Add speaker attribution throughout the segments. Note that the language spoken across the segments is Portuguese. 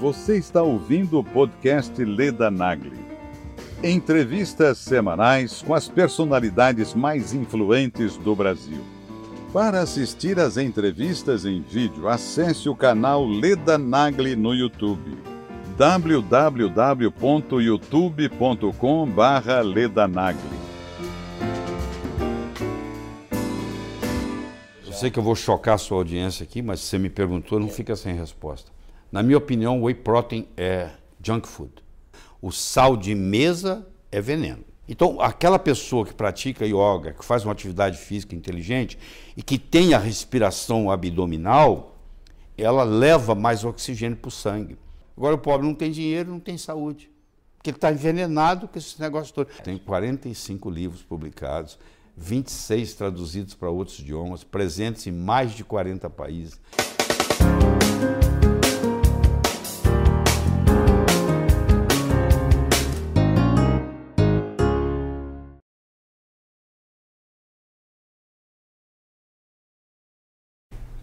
Speaker 1: Você está ouvindo o podcast Leda Nagli. Entrevistas semanais com as personalidades mais influentes do Brasil. Para assistir às entrevistas em vídeo, acesse o canal Leda Nagli no YouTube. www.youtube.com/ledanagli.
Speaker 2: Eu sei que eu vou chocar a sua audiência aqui, mas se você me perguntou, não fica sem resposta. Na minha opinião, o whey protein é junk food. O sal de mesa é veneno. Então, aquela pessoa que pratica yoga, que faz uma atividade física inteligente e que tem a respiração abdominal, ela leva mais oxigênio para o sangue. Agora, o pobre não tem dinheiro, não tem saúde. Porque ele está envenenado com esse negócio todo. Tem 45 livros publicados, 26 traduzidos para outros idiomas, presentes em mais de 40 países.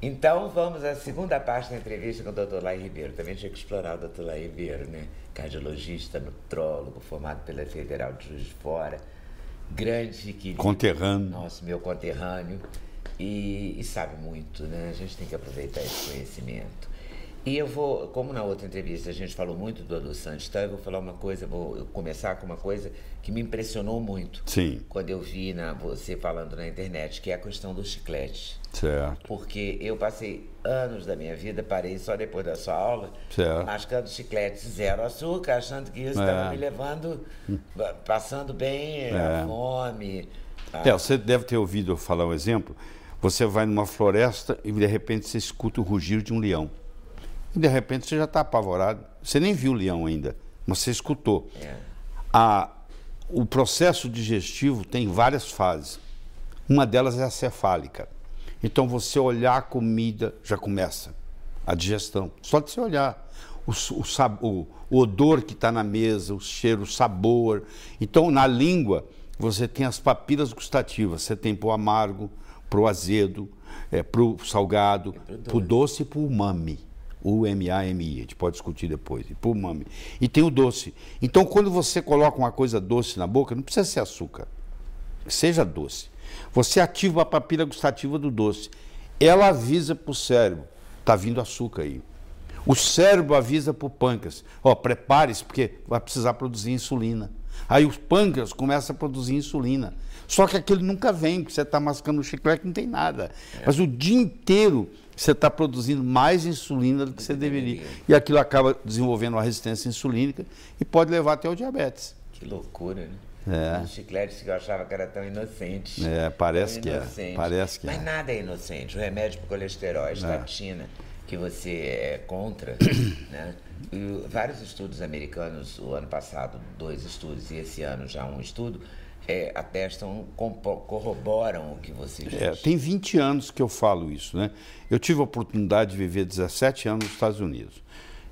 Speaker 3: Então vamos à segunda parte da entrevista com o Dr. Lai Ribeiro. Também tinha que explorar o Dr. Lai Ribeiro, né? Cardiologista, nutrólogo, formado pela Federal de Juiz de Fora, grande querido.
Speaker 2: Conterrâneo.
Speaker 3: Nosso, meu conterrâneo. E, e sabe muito, né? A gente tem que aproveitar esse conhecimento. E eu vou, como na outra entrevista a gente falou muito do Adu Santos, então eu vou falar uma coisa, vou começar com uma coisa que me impressionou muito.
Speaker 2: Sim.
Speaker 3: Quando eu vi na, você falando na internet, que é a questão do chiclete.
Speaker 2: Certo.
Speaker 3: Porque eu passei anos da minha vida, parei só depois da sua aula,
Speaker 2: Certo.
Speaker 3: mascando chiclete zero açúcar, achando que isso estava
Speaker 2: É.
Speaker 3: me levando, passando bem,
Speaker 2: É.
Speaker 3: a fome. a-
Speaker 2: É, você deve ter ouvido eu falar um exemplo. Você vai numa floresta e de repente você escuta o rugir de um leão. E de repente você já está apavorado. Você nem viu o leão ainda, mas você escutou.
Speaker 3: É.
Speaker 2: A, o processo digestivo tem várias fases. Uma delas é a cefálica. Então você olhar a comida já começa a digestão. Só de você olhar. O, o, o- o odor que está na mesa, o cheiro, o sabor. Então, na língua, você tem as papilas gustativas. Você tem para o amargo, para o azedo, é, para o salgado, para o doce e para o umami. U-M-A-M-I, a gente pode discutir depois. E umami. E tem o doce. Então, quando você coloca uma coisa doce na boca, não precisa ser açúcar seja doce. Você ativa a papila gustativa do doce. Ela avisa para o cérebro, está vindo açúcar aí. O cérebro avisa para o pâncreas, ó, prepare-se porque vai precisar produzir insulina. Aí os pâncreas começam a produzir insulina. Só que aquele nunca vem, porque você está mascando o chiclete não tem nada. Mas o dia inteiro você está produzindo mais insulina do que você deveria. E aquilo acaba desenvolvendo uma resistência insulínica e pode levar até o diabetes.
Speaker 3: Que loucura, né?
Speaker 2: É.
Speaker 3: Os chicletes que eu achava que era tão inocente.
Speaker 2: É, parece
Speaker 3: Tão
Speaker 2: que é, parece que
Speaker 3: Mas
Speaker 2: é.
Speaker 3: nada é inocente. O remédio para colesterol, a estatina, que você é contra, né? E vários estudos americanos, o ano passado, dois estudos, e esse ano já um estudo, é, atestam, corroboram o que você diz.
Speaker 2: É, tem 20 anos que eu falo isso, né? Eu tive a oportunidade de viver 17 anos nos Estados Unidos.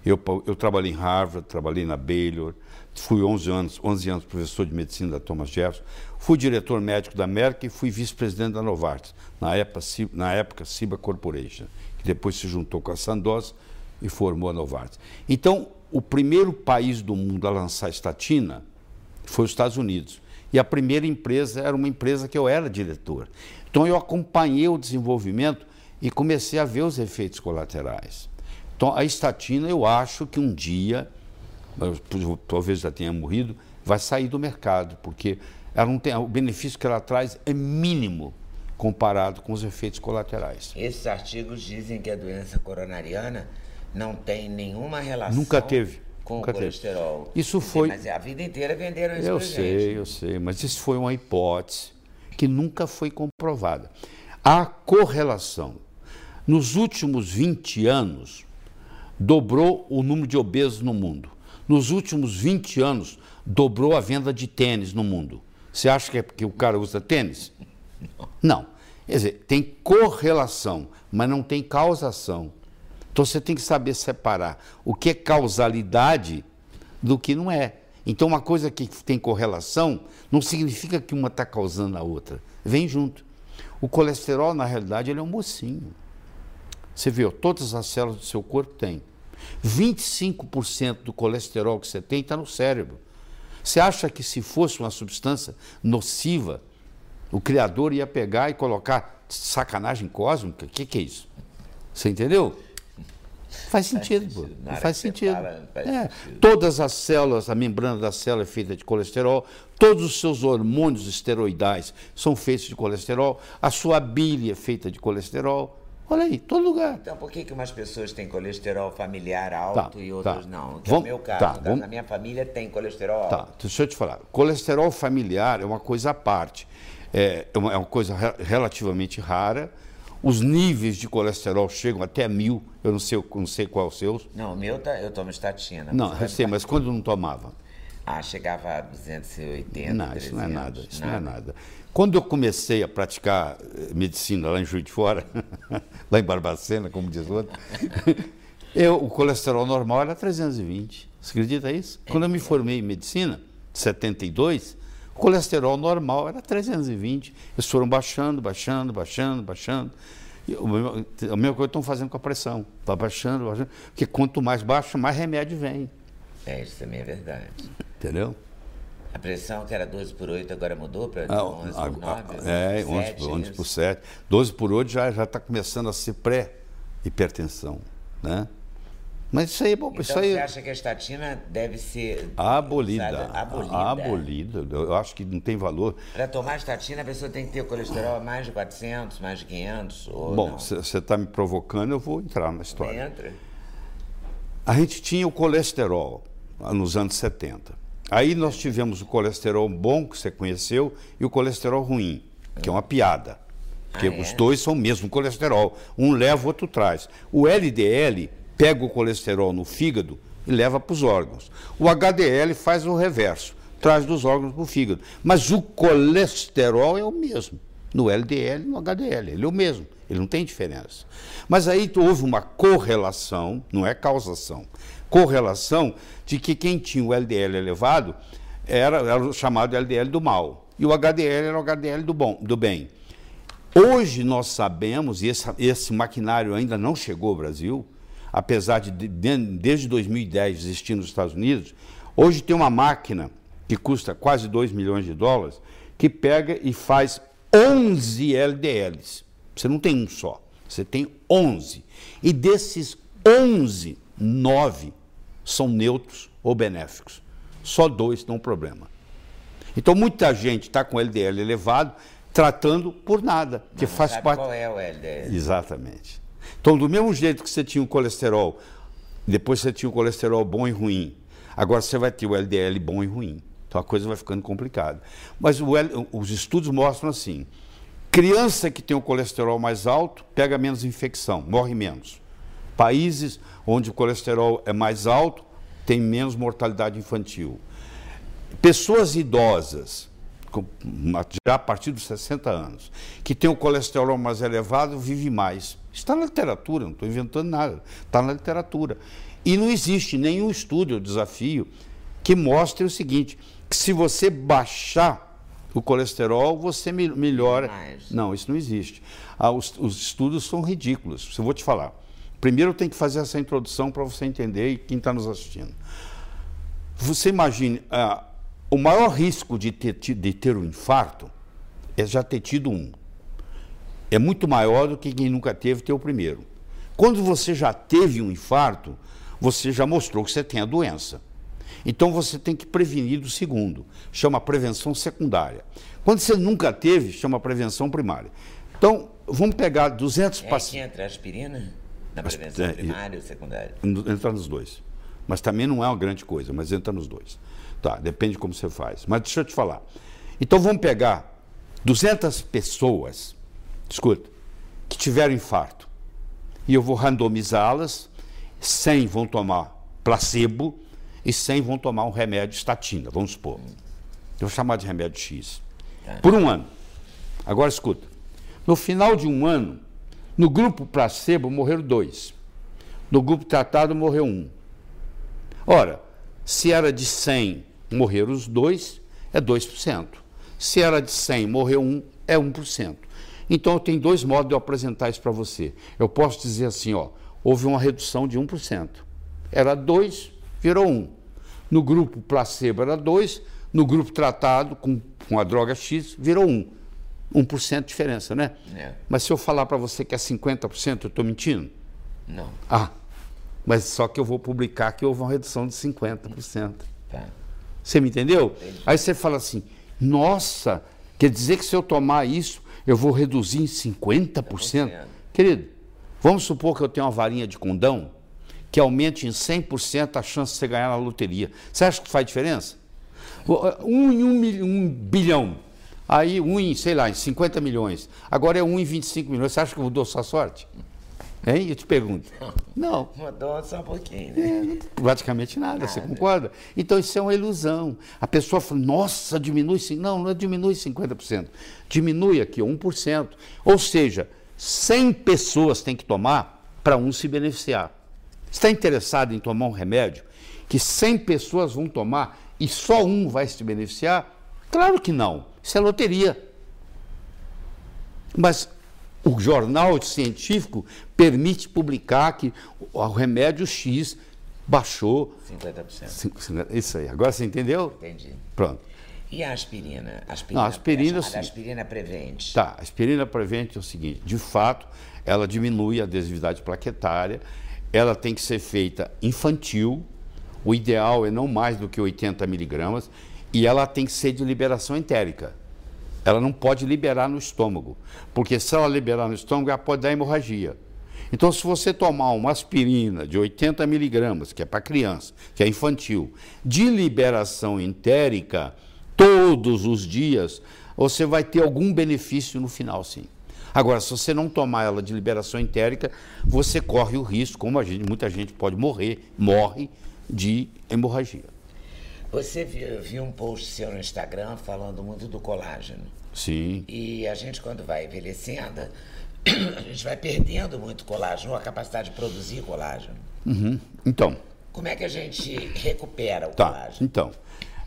Speaker 2: Eu, eu trabalhei em Harvard, trabalhei na Baylor, fui 11 anos, 11 anos professor de medicina da Thomas Jefferson, fui diretor médico da Merck e fui vice-presidente da Novartis, na época, na época Ciba Corporation, que depois se juntou com a Sandoz e formou a Novartis. Então, o primeiro país do mundo a lançar estatina foi os Estados Unidos. E a primeira empresa era uma empresa que eu era diretor. Então eu acompanhei o desenvolvimento e comecei a ver os efeitos colaterais. Então a estatina, eu acho que um dia, talvez já tenha morrido, vai sair do mercado, porque ela não tem, o benefício que ela traz é mínimo comparado com os efeitos colaterais.
Speaker 3: Esses artigos dizem que a doença coronariana não tem nenhuma relação
Speaker 2: Nunca teve,
Speaker 3: com
Speaker 2: nunca
Speaker 3: o
Speaker 2: teve.
Speaker 3: colesterol.
Speaker 2: Isso
Speaker 3: Quer dizer,
Speaker 2: foi-
Speaker 3: Mas a vida inteira venderam isso
Speaker 2: Eu sei,
Speaker 3: gente.
Speaker 2: eu sei, mas isso foi uma hipótese que nunca foi comprovada. A correlação. Nos últimos 20 anos, dobrou o número de obesos no mundo. Nos últimos 20 anos, dobrou a venda de tênis no mundo. Você acha que é porque o cara usa tênis? Não. Quer dizer, tem correlação, mas não tem causação. Então você tem que saber separar o que é causalidade do que não é. Então uma coisa que tem correlação não significa que uma está causando a outra. Vem junto. O colesterol, na realidade, ele é um mocinho. Você viu, todas as células do seu corpo têm. 25% do colesterol que você tem está no cérebro. Você acha que se fosse uma substância nociva, o Criador ia pegar e colocar sacanagem cósmica? O que, que é isso? Você entendeu? Faz sentido, pô. Não faz sentido. Fala, faz é. sentido. Todas as células, a membrana da célula é feita de colesterol, todos os seus hormônios esteroidais são feitos de colesterol, a sua bile é feita de colesterol. Olha aí, todo lugar.
Speaker 3: Então, por que, que umas pessoas têm colesterol familiar alto tá, e outras tá. não? Que vamos, é o meu caso. Tá, vamos... Na minha família tem colesterol
Speaker 2: tá, alto. Tá, deixa eu te falar. Colesterol familiar é uma coisa à parte. É, é uma, é uma coisa relativamente rara os níveis de colesterol chegam até mil, eu não sei, não sei qual é o seu.
Speaker 3: Não, o meu tá, eu tomo estatina.
Speaker 2: Não, eu sei, mas quando não tomava?
Speaker 3: Ah, chegava a 280,
Speaker 2: Não, 300, isso não é nada, isso nada. não é nada. Quando eu comecei a praticar eh, medicina lá em Juiz de Fora, lá em Barbacena, como diz o outro, eu, o colesterol normal era 320. Você acredita isso? Quando eu me formei em medicina, 72, o colesterol normal era 320. Eles foram baixando, baixando, baixando, baixando. E o meu, a mesma coisa estão fazendo com a pressão. Está baixando, baixando. Porque quanto mais baixa, mais remédio vem.
Speaker 3: É, isso também é verdade.
Speaker 2: Entendeu?
Speaker 3: A pressão que era 12 por 8 agora mudou para ah, 11 por 9?
Speaker 2: É, 11, 7, 11 por 7. 12 por 8 já está começando a ser pré-hipertensão. Né? Mas isso aí é bom.
Speaker 3: Então
Speaker 2: isso aí...
Speaker 3: você acha que a estatina deve ser
Speaker 2: abolida? Abolida. Abolida. Eu acho que não tem valor.
Speaker 3: Para tomar estatina, a pessoa tem que ter o colesterol mais de 400, mais de 500? Ou
Speaker 2: bom, você está me provocando, eu vou entrar na história.
Speaker 3: Entra.
Speaker 2: A gente tinha o colesterol nos anos 70. Aí nós tivemos o colesterol bom, que você conheceu, e o colesterol ruim, que é uma piada. Porque ah, é? os dois são o mesmo colesterol. Um leva, o outro traz. O LDL pega o colesterol no fígado e leva para os órgãos. O HDL faz o reverso, traz dos órgãos para o fígado. Mas o colesterol é o mesmo, no LDL e no HDL, ele é o mesmo, ele não tem diferença. Mas aí houve uma correlação, não é causação, correlação de que quem tinha o LDL elevado era, era o chamado LDL do mal, e o HDL era o HDL do, bom, do bem. Hoje nós sabemos, e esse, esse maquinário ainda não chegou ao Brasil, apesar de, de desde 2010 existir nos Estados Unidos, hoje tem uma máquina que custa quase 2 milhões de dólares, que pega e faz 11 LDLs. Você não tem um só, você tem 11. E desses 11, 9 são neutros ou benéficos. Só dois dão problema. Então muita gente está com LDL elevado, tratando por nada, que faz parte.
Speaker 3: Qual é o LDL?
Speaker 2: Exatamente. Então, do mesmo jeito que você tinha o colesterol, depois você tinha o colesterol bom e ruim, agora você vai ter o LDL bom e ruim. Então a coisa vai ficando complicada. Mas L, os estudos mostram assim: criança que tem o colesterol mais alto pega menos infecção, morre menos. Países onde o colesterol é mais alto tem menos mortalidade infantil. Pessoas idosas já a partir dos 60 anos, que tem o colesterol mais elevado, vive mais. Está na literatura, não estou inventando nada, está na literatura. E não existe nenhum estudo, ou desafio, que mostre o seguinte, que se você baixar o colesterol, você melhora. Não, isso não existe. Ah, os, os, estudos são ridículos. Eu vou te falar. Primeiro tem que fazer essa introdução para você entender e quem está nos assistindo. Você imagine, ah, o maior risco de ter, de ter um infarto é já ter tido um. É muito maior do que quem nunca teve ter o primeiro. Quando você já teve um infarto, você já mostrou que você tem a doença. Então você tem que prevenir do segundo. Chama prevenção secundária. Quando você nunca teve, chama prevenção primária. Então, vamos pegar 200
Speaker 3: é pacientes. entra a aspirina na prevenção é, primária ou secundária? Entra
Speaker 2: nos dois. Mas também não é uma grande coisa, mas entra nos dois. Tá, depende de como você faz. Mas deixa eu te falar. Então vamos pegar 200 pessoas, escuta, que tiveram infarto. E eu vou randomizá-las, 100 vão tomar placebo e 100 vão tomar um remédio estatina, vamos supor. Eu vou chamar de remédio X. Tá. Por um ano. Agora escuta. No final de um ano, no grupo placebo morreram dois. No grupo tratado morreu um. Ora, se era de 100 morreram os dois, é 2%. Se era de 100, morreu um, é 1%. Então, eu tenho dois modos de eu apresentar isso para você. Eu posso dizer assim, ó, houve uma redução de 1%. era 2, virou 1. Um. No grupo placebo era 2, no grupo tratado com, com a droga X, virou 1. Um. 1% de diferença, né? É. Mas se eu falar para você que é 50%, eu estou mentindo?
Speaker 3: Não.
Speaker 2: Ah, mas só que eu vou publicar que houve uma redução de 50%. Tá. Você me entendeu? Entendi. Aí você fala assim, nossa, quer dizer que se eu tomar isso, eu vou reduzir em 50%? Querido, vamos supor que eu tenho uma varinha de condão que aumente em 100% a chance de você ganhar na loteria. Você acha que faz diferença? Um em um, um bilhão. Aí um em, sei lá, em 50 milhões. Agora é um em 25 milhões. Você acha que mudou sua sorte? Hein? Eu te pergunto. Não.
Speaker 3: Mudou só um pouquinho, né?
Speaker 2: É, praticamente nada, nada, você concorda? Então isso é uma ilusão. A pessoa fala, nossa, diminui. Não, não é diminui 50%. Diminui aqui 1%. Ou seja, 100 pessoas têm que tomar para um se beneficiar. Está interessado em tomar um remédio que 100 pessoas vão tomar e só um vai se beneficiar? Claro que não. Isso é loteria. Mas o jornal científico permite publicar que o remédio X baixou
Speaker 3: 50%.
Speaker 2: Isso aí. Agora você entendeu?
Speaker 3: Entendi.
Speaker 2: Pronto.
Speaker 3: E a aspirina? A aspirina,
Speaker 2: Não, a aspirina,
Speaker 3: é aspirina prevente.
Speaker 2: Tá, a aspirina prevente é o seguinte, de fato, ela diminui a adesividade plaquetária, ela tem que ser feita infantil, o ideal é não mais do que 80 miligramas, e ela tem que ser de liberação entérica. Ela não pode liberar no estômago, porque se ela liberar no estômago, ela pode dar hemorragia. Então, se você tomar uma aspirina de 80 miligramas, que é para criança, que é infantil, de liberação entérica, todos os dias, você vai ter algum benefício no final, sim. Agora, se você não tomar ela de liberação entérica, você corre o risco, como gente, muita gente pode morrer, morre de hemorragia.
Speaker 3: Você viu, viu um post seu no Instagram falando muito do colágeno.
Speaker 2: Sim.
Speaker 3: E a gente, quando vai envelhecendo, a gente vai perdendo muito colágeno, a capacidade de produzir colágeno.
Speaker 2: Uhum. Então.
Speaker 3: Como é que a gente recupera o
Speaker 2: tá.
Speaker 3: colágeno?
Speaker 2: Então,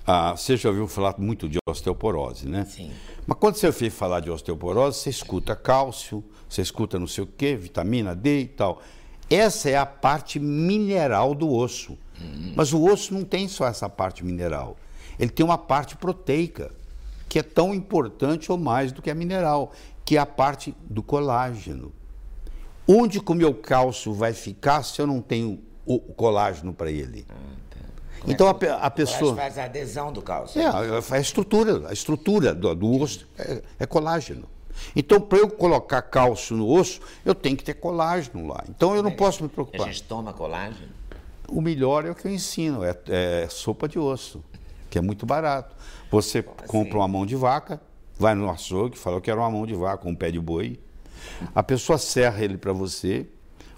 Speaker 2: ah, você já ouviu falar muito de osteoporose, né?
Speaker 3: Sim.
Speaker 2: Mas quando você ouve falar de osteoporose, você escuta cálcio, você escuta não sei o quê, vitamina D e tal. Essa é a parte mineral do osso. Mas o osso não tem só essa parte mineral. Ele tem uma parte proteica, que é tão importante ou mais do que a mineral, que é a parte do colágeno. Onde que o meu cálcio vai ficar se eu não tenho o colágeno para ele? Ah. Então a, a pessoa
Speaker 3: faz a adesão do cálcio.
Speaker 2: É, a estrutura, a estrutura do, do osso é, é colágeno. Então, para eu colocar cálcio no osso, eu tenho que ter colágeno lá. Então, eu não posso me preocupar.
Speaker 3: A gente toma colágeno?
Speaker 2: O melhor é o que eu ensino, é, é sopa de osso, que é muito barato. Você assim? compra uma mão de vaca, vai no açougue, fala, eu quero uma mão de vaca, um pé de boi. A pessoa serra ele para você,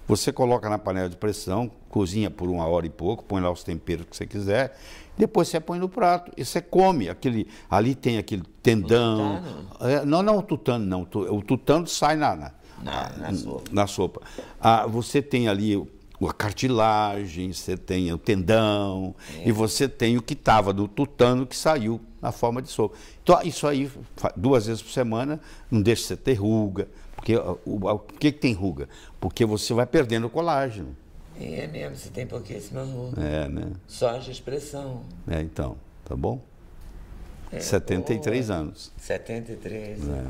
Speaker 2: você coloca na panela de pressão, cozinha por uma hora e pouco, põe lá os temperos que você quiser, depois você põe no prato e você come. Aquele, ali tem aquele tendão. É, não, não o tutano, não. O tutano sai na, na,
Speaker 3: na, na sopa.
Speaker 2: Na sopa. Ah, você tem ali a cartilagem, você tem o tendão, é. e você tem o que estava do tutano que saiu na forma de sopa. Então, isso aí, duas vezes por semana, não deixa você ter ruga, porque o, que, que tem ruga? Porque você vai perdendo o colágeno.
Speaker 3: É mesmo, você tem pouquíssima ruga.
Speaker 2: É, né?
Speaker 3: Só de expressão.
Speaker 2: É, então, tá bom? É, 73 boa. anos.
Speaker 3: 73. É.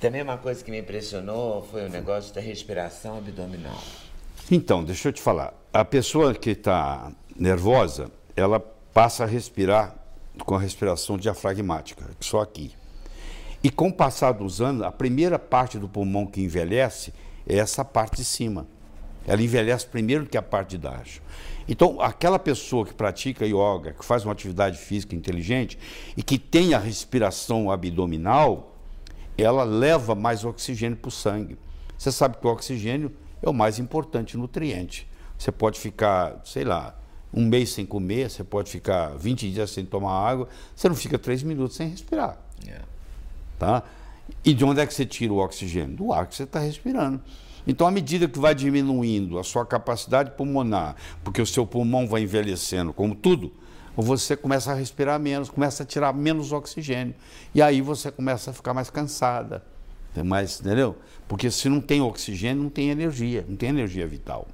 Speaker 3: Também uma coisa que me impressionou foi o negócio da respiração abdominal.
Speaker 2: Então, deixa eu te falar. A pessoa que está nervosa, ela passa a respirar com a respiração diafragmática, só aqui. E com o passar dos anos, a primeira parte do pulmão que envelhece é essa parte de cima. Ela envelhece primeiro do que a parte de baixo. Então, aquela pessoa que pratica yoga, que faz uma atividade física inteligente e que tem a respiração abdominal, ela leva mais oxigênio para o sangue. Você sabe que o oxigênio é o mais importante nutriente. Você pode ficar, sei lá, um mês sem comer, você pode ficar 20 dias sem tomar água, você não fica três minutos sem respirar. Yeah. Tá? E de onde é que você tira o oxigênio? Do ar que você está respirando. Então, à medida que vai diminuindo a sua capacidade pulmonar, porque o seu pulmão vai envelhecendo, como tudo, você começa a respirar menos, começa a tirar menos oxigênio. E aí você começa a ficar mais cansada. Mais, entendeu? Porque se não tem oxigênio, não tem energia, não tem energia vital.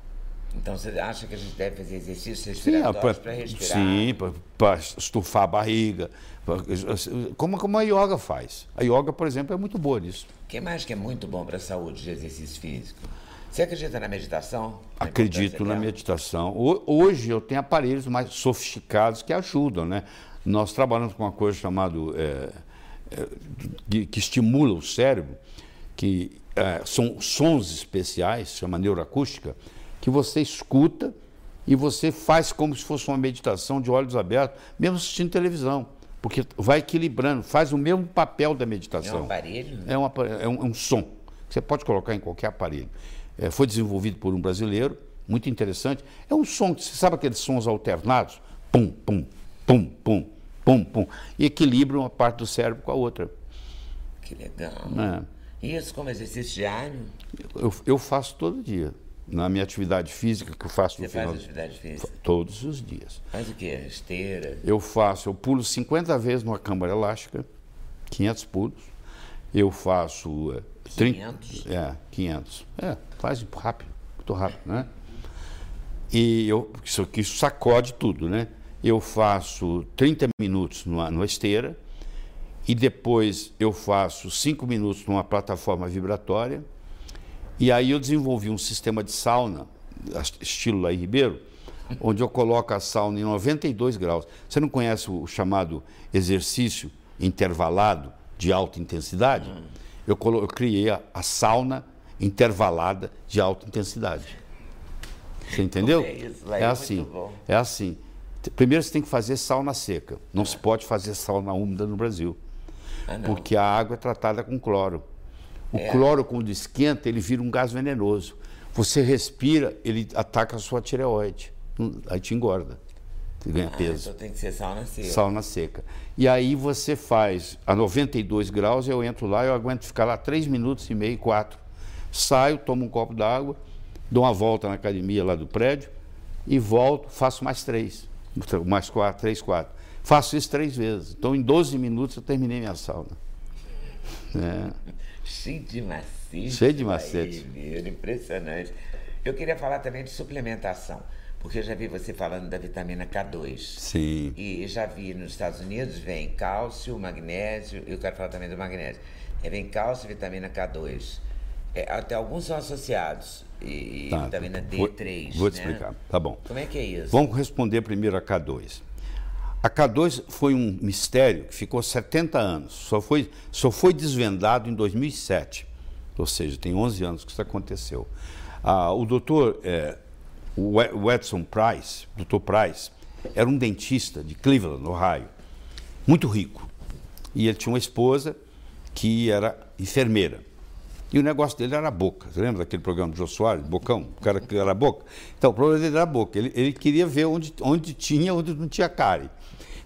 Speaker 3: Então você acha que a gente deve fazer exercícios respiratórios para respirar?
Speaker 2: Sim, para estufar a barriga. Como, como a yoga faz. A yoga, por exemplo, é muito boa nisso.
Speaker 3: O que mais que é muito bom para a saúde de exercício físico? Você acredita na meditação?
Speaker 2: Na Acredito na meditação. Hoje eu tenho aparelhos mais sofisticados que ajudam, né? Nós trabalhamos com uma coisa chamada é, é, que, que, estimula o cérebro, que é, são sons especiais, chama neuroacústica, que você escuta e você faz como se fosse uma meditação de olhos abertos, mesmo assistindo televisão. Porque vai equilibrando, faz o mesmo papel da meditação. É
Speaker 3: um aparelho?
Speaker 2: É um, é um, é um som. Que você pode colocar em qualquer aparelho é, foi desenvolvido por um brasileiro, muito interessante. É um som, você sabe aqueles sons alternados? Pum, pum, pum, pum, pum, pum. E equilibra uma parte do cérebro com a outra.
Speaker 3: Que legal. É. Isso como exercício diário?
Speaker 2: Eu, eu faço todo dia. Na minha atividade física, que eu faço
Speaker 3: Você
Speaker 2: no
Speaker 3: final. Você faz atividade física?
Speaker 2: Todos os dias.
Speaker 3: Faz o quê? Esteira?
Speaker 2: Eu faço, eu pulo 50 vezes numa câmara elástica, 500 pulos. Eu faço
Speaker 3: 500?
Speaker 2: É, 500. É, faz rápido, muito rápido, né? E eu, isso aqui sacode tudo, né? Eu faço 30 minutos numa, numa esteira e depois eu faço 5 minutos numa plataforma vibratória. E aí eu desenvolvi um sistema de sauna, estilo em Ribeiro, onde eu coloco a sauna em 92 graus. Você não conhece o chamado exercício intervalado de alta intensidade? Eu, eu criei a, a, sauna intervalada de alta intensidade. Você entendeu?
Speaker 3: É, isso, é,
Speaker 2: é assim. É assim. Primeiro você tem que fazer sauna seca. Não se pode fazer sauna úmida no Brasil. Ah, porque a água é tratada com cloro. O é. cloro, quando esquenta, ele vira um gás venenoso. Você respira, ele ataca a sua tireoide. Aí te engorda. Você ganha
Speaker 3: ah,
Speaker 2: peso.
Speaker 3: Então tem que ser sauna seca.
Speaker 2: Sauna seca. E aí você faz a 92 graus, eu entro lá, eu aguento ficar lá 3 minutos e meio, 4. Saio, tomo um copo d'água, dou uma volta na academia lá do prédio e volto, faço mais três. Mais quatro, três, quatro. Faço isso três vezes. Então, em 12 minutos, eu terminei minha sauna.
Speaker 3: É. Cheio de macete.
Speaker 2: Cheio de macete.
Speaker 3: Aí, impressionante. Eu queria falar também de suplementação. Porque eu já vi você falando da vitamina K2.
Speaker 2: Sim.
Speaker 3: E já vi nos Estados Unidos, vem cálcio, magnésio, e eu quero falar também do magnésio. É, vem cálcio e vitamina K2. É, até alguns são associados. E, tá, vitamina D3.
Speaker 2: Vou, vou te né? explicar. Tá bom.
Speaker 3: Como é que é isso?
Speaker 2: Vamos responder primeiro a K2. A K2 foi um mistério que ficou 70 anos. Só foi, só foi desvendado em 2007. Ou seja, tem 11 anos que isso aconteceu. Ah, o doutor. É, o Edson Price, Dr. Price, era um dentista de Cleveland, Ohio, muito rico. E ele tinha uma esposa que era enfermeira. E o negócio dele era a boca. Você lembra daquele programa do Jô Soares, Bocão? O cara que era a boca? Então, o problema dele era a boca. Ele, ele queria ver onde, onde tinha, onde não tinha cárie.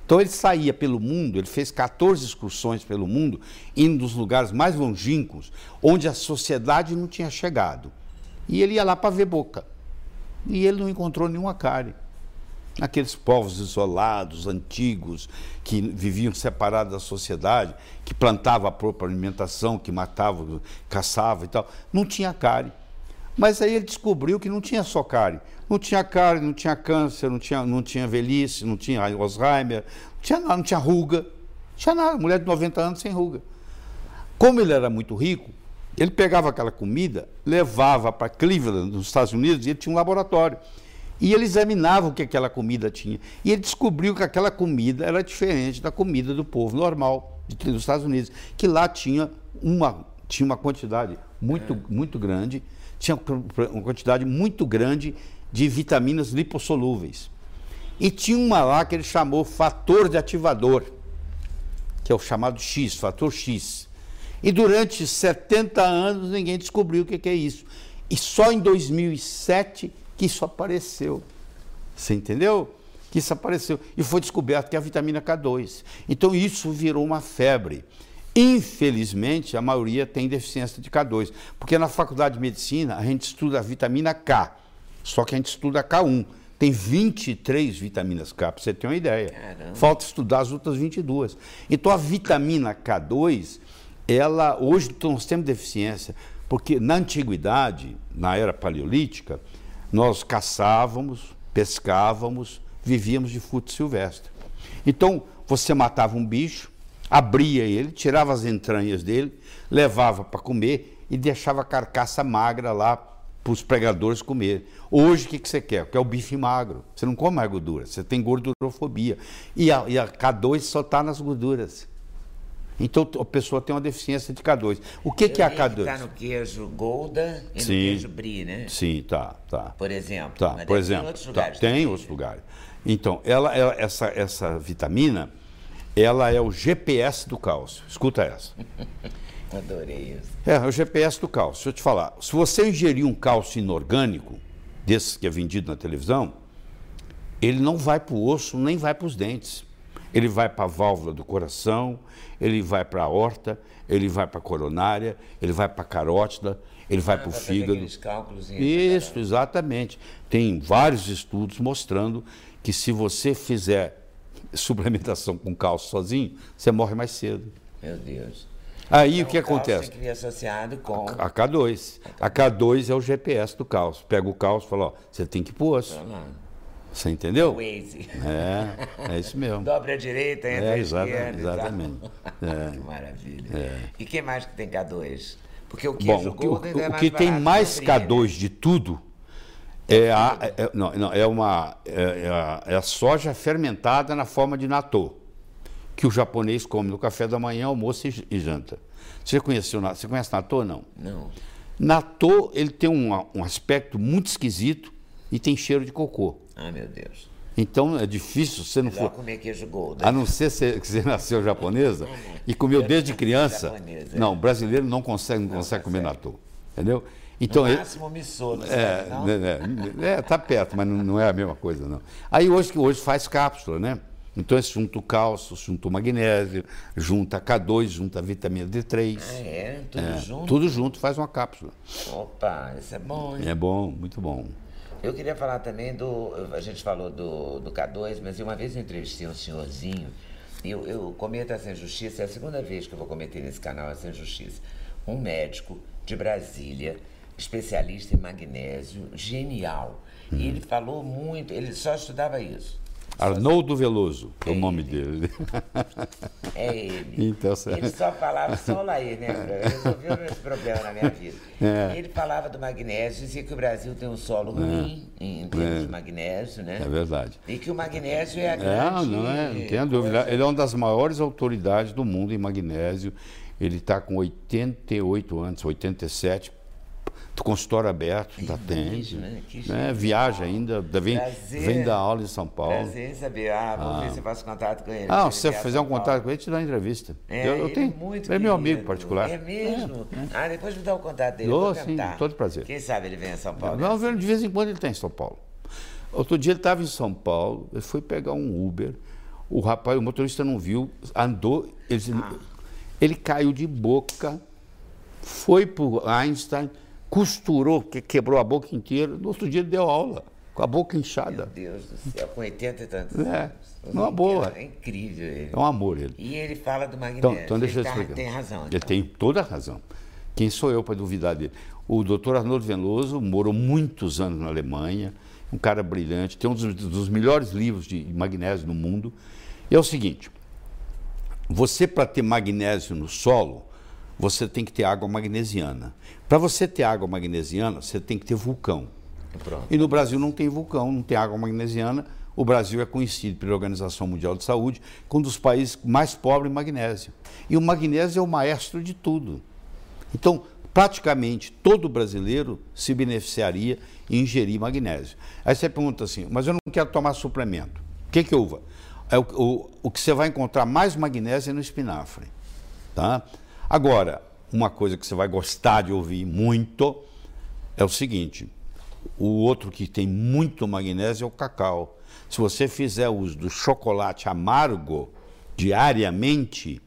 Speaker 2: Então, ele saía pelo mundo, ele fez 14 excursões pelo mundo, indo nos lugares mais longínquos, onde a sociedade não tinha chegado. E ele ia lá para ver boca. E ele não encontrou nenhuma cárie. Aqueles povos isolados, antigos, que viviam separados da sociedade, que plantavam a própria alimentação, que matavam, caçavam e tal, não tinha cárie. Mas aí ele descobriu que não tinha só cárie. Não tinha cárie, não tinha câncer, não tinha, não tinha velhice, não tinha Alzheimer, não tinha nada, não tinha ruga. Não tinha nada, mulher de 90 anos sem ruga. Como ele era muito rico, ele pegava aquela comida, levava para Cleveland, nos Estados Unidos, e ele tinha um laboratório. E ele examinava o que aquela comida tinha. E ele descobriu que aquela comida era diferente da comida do povo normal dos Estados Unidos, que lá tinha uma, tinha uma quantidade muito, muito grande, tinha uma quantidade muito grande de vitaminas lipossolúveis. E tinha uma lá que ele chamou fator de ativador, que é o chamado X, fator X. E durante 70 anos ninguém descobriu o que é isso. E só em 2007 que isso apareceu. Você entendeu? Que isso apareceu. E foi descoberto que é a vitamina K2. Então isso virou uma febre. Infelizmente, a maioria tem deficiência de K2, porque na faculdade de medicina a gente estuda a vitamina K, só que a gente estuda a K1. Tem 23 vitaminas K, para você ter uma ideia. Caramba. Falta estudar as outras 22. Então a vitamina K2 ela hoje nós temos deficiência, porque na antiguidade, na era paleolítica, Nós caçávamos, pescávamos, vivíamos de fruto silvestre. Então, você matava um bicho, abria ele, tirava as entranhas dele, levava para comer e deixava a carcaça magra lá para os pregadores comer. Hoje, o que, que você quer? Quer o bife magro. Você não come mais gordura, você tem gordurofobia. E a, e a K2 só está nas gorduras. Então a pessoa tem uma deficiência de K2. O que, que é a K2?
Speaker 3: Está no queijo Golda e
Speaker 2: Sim.
Speaker 3: no queijo Brie, né?
Speaker 2: Sim, tá, tá.
Speaker 3: Por exemplo.
Speaker 2: Tá, por
Speaker 3: deve ter em
Speaker 2: exemplo,
Speaker 3: outros
Speaker 2: tá,
Speaker 3: lugares
Speaker 2: tem
Speaker 3: também.
Speaker 2: outros lugares. Então, ela, ela- essa, essa vitamina, ela é o GPS do cálcio. Escuta essa.
Speaker 3: Adorei isso.
Speaker 2: É, é o GPS do cálcio. Deixa eu te falar. Se você ingerir um cálcio inorgânico, desses que é vendido na televisão, ele não vai para o osso, nem vai para os dentes. Ele vai para a válvula do coração, ele vai para a aorta, ele vai para a coronária, ele vai para a carótida, ele vai para o fígado.
Speaker 3: cálculos.
Speaker 2: Isso, exatamente. Tem vários estudos mostrando que se você fizer suplementação com cálcio sozinho, você morre mais cedo.
Speaker 3: Meu Deus.
Speaker 2: Aí
Speaker 3: Então,
Speaker 2: o que
Speaker 3: cálcio
Speaker 2: acontece?
Speaker 3: Tem que vir associado com.
Speaker 2: A K2. A K2 é o GPS do cálcio. Pega o cálcio e fala, ó, você tem que ir pro osso. Você entendeu?
Speaker 3: Waze.
Speaker 2: É, é isso mesmo.
Speaker 3: Dobra a direita, entra
Speaker 2: É,
Speaker 3: a esquerda.
Speaker 2: exatamente. É.
Speaker 3: que maravilha. E quem mais que tem K2? Porque o
Speaker 2: Bom,
Speaker 3: queijo
Speaker 2: o que, o-
Speaker 3: é
Speaker 2: o que tem mais
Speaker 3: que o Brie,
Speaker 2: K2
Speaker 3: né?
Speaker 2: de tudo é a, é, não, não, é uma é, é a, é a soja fermentada na forma de natô, que o japonês come no café da manhã, almoço e, e janta. Você conheceu, você conhece natô não?
Speaker 3: Não.
Speaker 2: Natô, ele tem um, um aspecto muito esquisito e tem cheiro de cocô.
Speaker 3: Ai, meu Deus.
Speaker 2: Então é difícil você não for
Speaker 3: comer queijo Golden.
Speaker 2: A não ser se- que você nasceu japonesa e comeu desde criança.
Speaker 3: japonesa, é.
Speaker 2: Não, brasileiro não consegue, não consegue comer natô. Entendeu? Então,
Speaker 3: no máximo missô, não
Speaker 2: é,
Speaker 3: não?
Speaker 2: né, né, é, tá perto, mas não, não é a mesma coisa, não. Aí hoje que hoje faz cápsula, né? Então, esse junta o cálcio, junta o magnésio, junta K2, junta vitamina D3.
Speaker 3: Ah, é? Tudo
Speaker 2: É,
Speaker 3: junto?
Speaker 2: Tudo junto faz uma cápsula.
Speaker 3: Opa, isso é bom, hein?
Speaker 2: É bom, muito bom.
Speaker 3: Eu queria falar também do. A gente falou do, do K2, mas uma vez eu entrevistei um senhorzinho, e eu, eu cometo essa injustiça, é a segunda vez que eu vou cometer nesse canal essa injustiça. Um médico de Brasília, especialista em magnésio, genial. E ele falou muito, ele só estudava isso.
Speaker 2: Arnoldo Veloso é o
Speaker 3: É
Speaker 2: nome
Speaker 3: ele.
Speaker 2: dele.
Speaker 3: É ele.
Speaker 2: Então,
Speaker 3: ele só falava, só lá aí, né? Resolveu esse problema na minha vida.
Speaker 2: É.
Speaker 3: Ele falava do magnésio, dizia que o Brasil tem um solo ruim em, em termos de magnésio, né?
Speaker 2: É verdade.
Speaker 3: E que o magnésio é a
Speaker 2: É,
Speaker 3: grande...
Speaker 2: não é, não tenha dúvida. Ele é uma das maiores autoridades do mundo em magnésio. Ele está com 88 anos, 87, consultório aberto, ainda atende.
Speaker 3: mesmo, né? Que
Speaker 2: né? Viaja ainda, vem,
Speaker 3: Prazer.
Speaker 2: vem dar aula em São Paulo.
Speaker 3: Prazer em saber. Ah, vou ver se eu faço contato com ele.
Speaker 2: Ah,
Speaker 3: Se
Speaker 2: você fizer um
Speaker 3: São Paulo.
Speaker 2: contato com ele, te dá uma entrevista.
Speaker 3: É,
Speaker 2: eu, eu
Speaker 3: ele
Speaker 2: tenho.
Speaker 3: É, muito
Speaker 2: ele é meu amigo particular.
Speaker 3: É mesmo? Ah, depois me dá o contato dele.
Speaker 2: Dou, sim, todo prazer.
Speaker 3: Quem sabe ele vem a São Paulo.
Speaker 2: Não, de vez em quando ele está em São Paulo. Outro dia ele estava em São Paulo, ele foi pegar um Uber, o rapaz, o motorista não viu, andou, ele, ele caiu de boca, foi para o Einstein, costurou, que- quebrou a boca inteira, no outro dia ele deu aula, com a boca
Speaker 3: Meu
Speaker 2: inchada.
Speaker 3: Deus do céu, com 80 e tantos
Speaker 2: É,
Speaker 3: anos.
Speaker 2: numa boa.
Speaker 3: É incrível ele.
Speaker 2: É um amor ele.
Speaker 3: E ele fala do magnésio.
Speaker 2: Então, então deixa eu
Speaker 3: ele tá-
Speaker 2: explicar.
Speaker 3: tem razão.
Speaker 2: Ele
Speaker 3: então.
Speaker 2: tem toda a razão. Quem sou eu para duvidar dele? O doutor Arnoldo Veloso morou muitos anos na Alemanha, um cara brilhante, tem um dos, dos melhores livros de magnésio no mundo. E é o seguinte: você, para ter magnésio no solo, você tem que ter água magnesiana. Para você ter água magnesiana, você tem que ter vulcão.
Speaker 3: Pronto.
Speaker 2: E no Brasil não tem vulcão, não tem água magnesiana. O Brasil é conhecido pela Organização Mundial de Saúde como um dos países mais pobres em magnésio. E o magnésio é o maestro de tudo. Então, praticamente todo brasileiro se beneficiaria em ingerir magnésio. Aí você pergunta assim, mas eu não quero tomar suplemento. O que, que uva? É o, o, o que você vai encontrar mais magnésio é no espinafre. Tá? Agora, uma coisa que você vai gostar de ouvir muito é o seguinte: o outro que tem muito magnésio é o cacau. Se você fizer uso do chocolate amargo diariamente,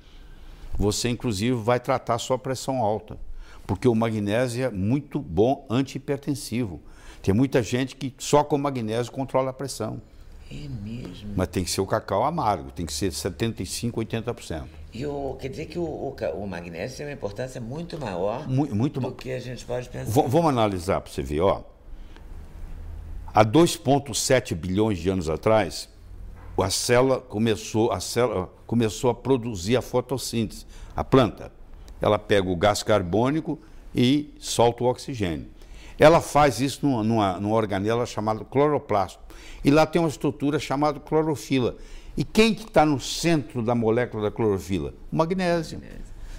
Speaker 2: você inclusive vai tratar a sua pressão alta, porque o magnésio é muito bom antihipertensivo. Tem muita gente que só com magnésio controla a pressão,
Speaker 3: É mesmo.
Speaker 2: mas tem que ser o cacau amargo, tem que ser 75, 80%.
Speaker 3: E o, quer dizer que o, o, o magnésio tem uma importância muito maior
Speaker 2: Mu- Muito
Speaker 3: do que a gente pode pensar.
Speaker 2: V- vamos analisar para você ver, ó. Há 2,7 bilhões de anos atrás, a célula começou a, célula começou a produzir a fotossíntese, a planta. Ela pega o gás carbônico e solta o oxigênio. Ela faz isso numa, numa, numa organela chamada cloroplasto. E lá tem uma estrutura chamada clorofila. E quem que está no centro da molécula da clorofila? O magnésio.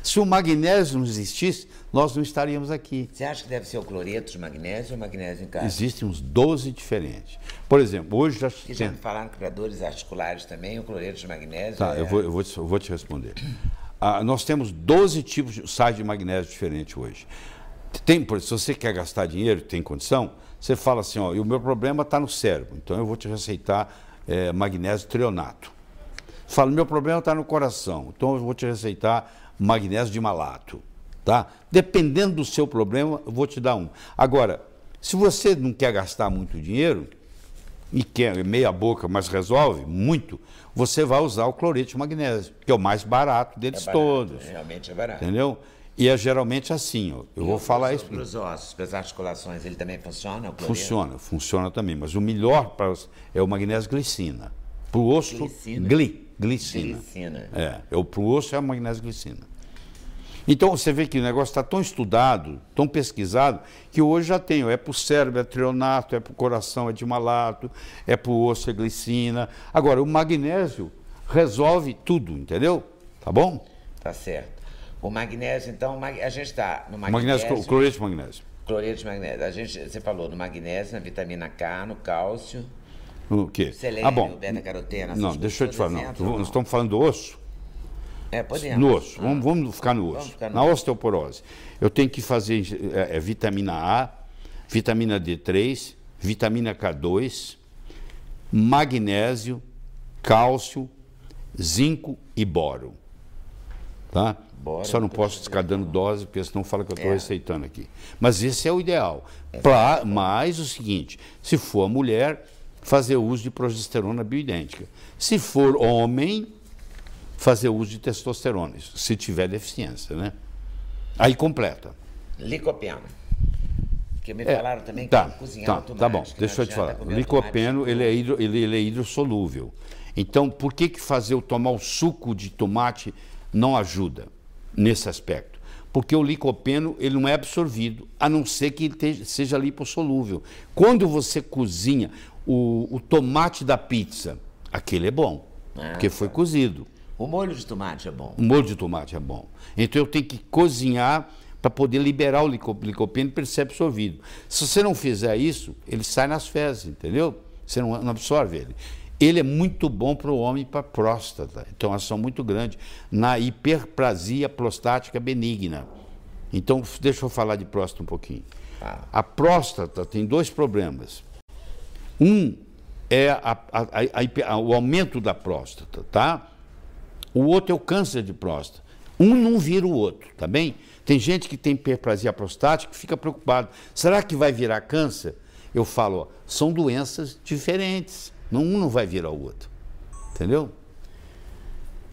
Speaker 2: Se o magnésio não existisse, nós não estaríamos aqui.
Speaker 3: Você acha que deve ser o cloreto de magnésio ou o magnésio em casa?
Speaker 2: Existem uns 12 diferentes. Por exemplo, hoje já...
Speaker 3: E já me falaram que para dores articulares também, o cloreto de magnésio
Speaker 2: Tá,
Speaker 3: é...
Speaker 2: eu, vou, eu, vou te, eu vou te responder. Ah, nós temos 12 tipos de sais de magnésio diferentes hoje. Tem, por, se você quer gastar dinheiro, tem condição, você fala assim, ó, e o meu problema está no cérebro, então eu vou te receitar é, magnésio trionato. Fala, meu problema está no coração, então eu vou te receitar magnésio de malato. Tá? Dependendo do seu problema, eu vou te dar um. Agora, se você não quer gastar muito dinheiro e quer meia boca, mas resolve muito, você vai usar o cloreto de magnésio, que é o mais barato deles
Speaker 3: é barato,
Speaker 2: todos.
Speaker 3: Realmente é barato.
Speaker 2: Entendeu? E é geralmente assim, ó, eu
Speaker 3: E
Speaker 2: vou falar isso.
Speaker 3: Para os ossos, para as articulações, ele também funciona?
Speaker 2: Funciona, funciona também, mas o melhor para os- é o magnésio glicina. Para o osso,
Speaker 3: Glicina.
Speaker 2: gli, glicina.
Speaker 3: Glicina.
Speaker 2: É, é o para o osso é a magnésio glicina. Então você vê que o negócio está tão estudado, tão pesquisado, que hoje já tem, é para o cérebro, é trionato, é para o coração, é de malato, é para o osso, é glicina. Agora, o magnésio resolve tudo, entendeu? Tá bom?
Speaker 3: Tá certo. O magnésio, então, a gente está no magnésio,
Speaker 2: magnésio, o cloreto de magnésio.
Speaker 3: cloreto de magnésio. A gente, você falou no magnésio, na vitamina K, no cálcio,
Speaker 2: O quê?
Speaker 3: selênio,
Speaker 2: ah, bom.
Speaker 3: beta-caroteno.
Speaker 2: Não, deixa eu te falar. Não, nós estamos falando do osso.
Speaker 3: É, podemos.
Speaker 2: No osso.
Speaker 3: Ah,
Speaker 2: Vamos, vamos ficar no
Speaker 3: Vamos
Speaker 2: osso.
Speaker 3: ficar no
Speaker 2: Na
Speaker 3: osso.
Speaker 2: osteoporose. Eu tenho que fazer é, é, vitamina A, vitamina D3, vitamina K2, magnésio, cálcio, zinco e boro. Tá?
Speaker 3: Boro,
Speaker 2: Só não posso ficar dando dose, porque senão fala que eu estou
Speaker 3: É.
Speaker 2: receitando aqui. Mas esse é o ideal. Pra, mas o seguinte, se for a mulher, fazer uso de progesterona bioidêntica. Se for homem, fazer uso de testosterona, se tiver deficiência, né? Aí completa.
Speaker 3: Licopeno. Porque me
Speaker 2: É,
Speaker 3: falaram também que
Speaker 2: tá,
Speaker 3: cozinhar
Speaker 2: tá, tá bom, deixa eu te
Speaker 3: adianta
Speaker 2: falar. licopeno, ele é, hidro, ele, ele é hidrossolúvel. Então, por que, que fazer o tomar o suco de tomate não ajuda nesse aspecto? Porque o licopeno ele não é absorvido, a não ser que ele seja lipossolúvel. Quando você cozinha o, o tomate da pizza, aquele é bom,
Speaker 3: Ah,
Speaker 2: porque foi cozido.
Speaker 3: O molho de tomate é bom.
Speaker 2: O molho de tomate é bom. Então eu tenho que cozinhar para poder liberar o lico- licopeno para ele ser absorvido. Se você não fizer isso, ele sai nas fezes, entendeu? Você não, não absorve ele. Ele é muito bom para o homem para a próstata. Então, uma ação muito grande na hiperplasia prostática benigna. Então, deixa eu falar de próstata um pouquinho. A próstata tem dois problemas. Um é a- a- a- o aumento da próstata, tá? O outro é o câncer de próstata. Um não vira o outro, tá bem? Tem gente que tem hiperplasia prostática que fica preocupado. Será que vai virar câncer? Eu falo, ó, são doenças diferentes. Não- Um não vai virar o outro. Entendeu?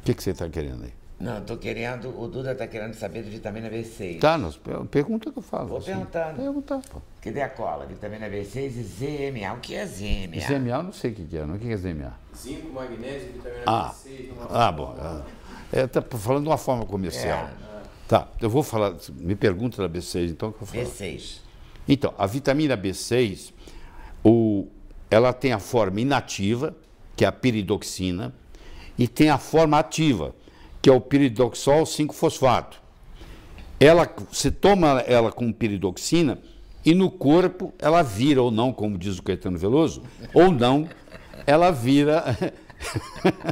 Speaker 2: O que, que você está querendo aí?
Speaker 3: Não, estou querendo. O Duda está querendo saber de vitamina B6.
Speaker 2: Tá, nós, pergunta que eu falo.
Speaker 3: Vou
Speaker 2: assim.
Speaker 3: perguntando.
Speaker 2: Perguntar, pô.
Speaker 3: Cadê a cola? Vitamina B6 e ZMA. O que é ZMA?
Speaker 2: ZMA eu não sei o que é, não. O que é ZMA?
Speaker 4: Zinco, magnésio, vitamina
Speaker 2: Ah,
Speaker 4: B6.
Speaker 2: ah bom. ah. É, tá falando de uma forma comercial.
Speaker 3: É.
Speaker 2: Tá, eu vou falar, me pergunta da B6, então que eu vou falar.
Speaker 3: B6.
Speaker 2: Então, a vitamina B6, o, ela tem a forma inativa, que é a piridoxina, e tem a forma ativa, que é o piridoxol 5-fosfato. Ela, você toma ela com piridoxina e no corpo ela vira ou não, como diz o Caetano Veloso, ou não, ela vira.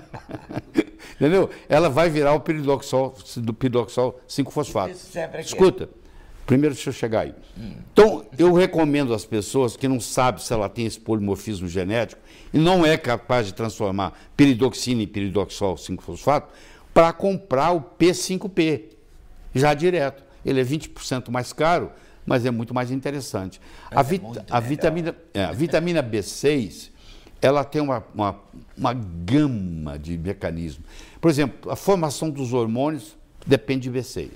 Speaker 2: Entendeu? Ela vai virar o piridoxol, do piridoxol 5-fosfato.
Speaker 3: Isso serve pra quê?
Speaker 2: Escuta, primeiro deixa eu chegar aí. Então, eu recomendo às pessoas que não sabem se ela tem esse polimorfismo genético e não é capaz de transformar piridoxina em piridoxol 5-fosfato, para comprar o P5P, já direto. Ele é 20% mais caro, mas é muito mais interessante. A,
Speaker 3: é
Speaker 2: vit- a vitamina, é, a vitamina B6, ela tem uma, uma, uma gama de mecanismos. Por exemplo, a formação dos hormônios depende de B6.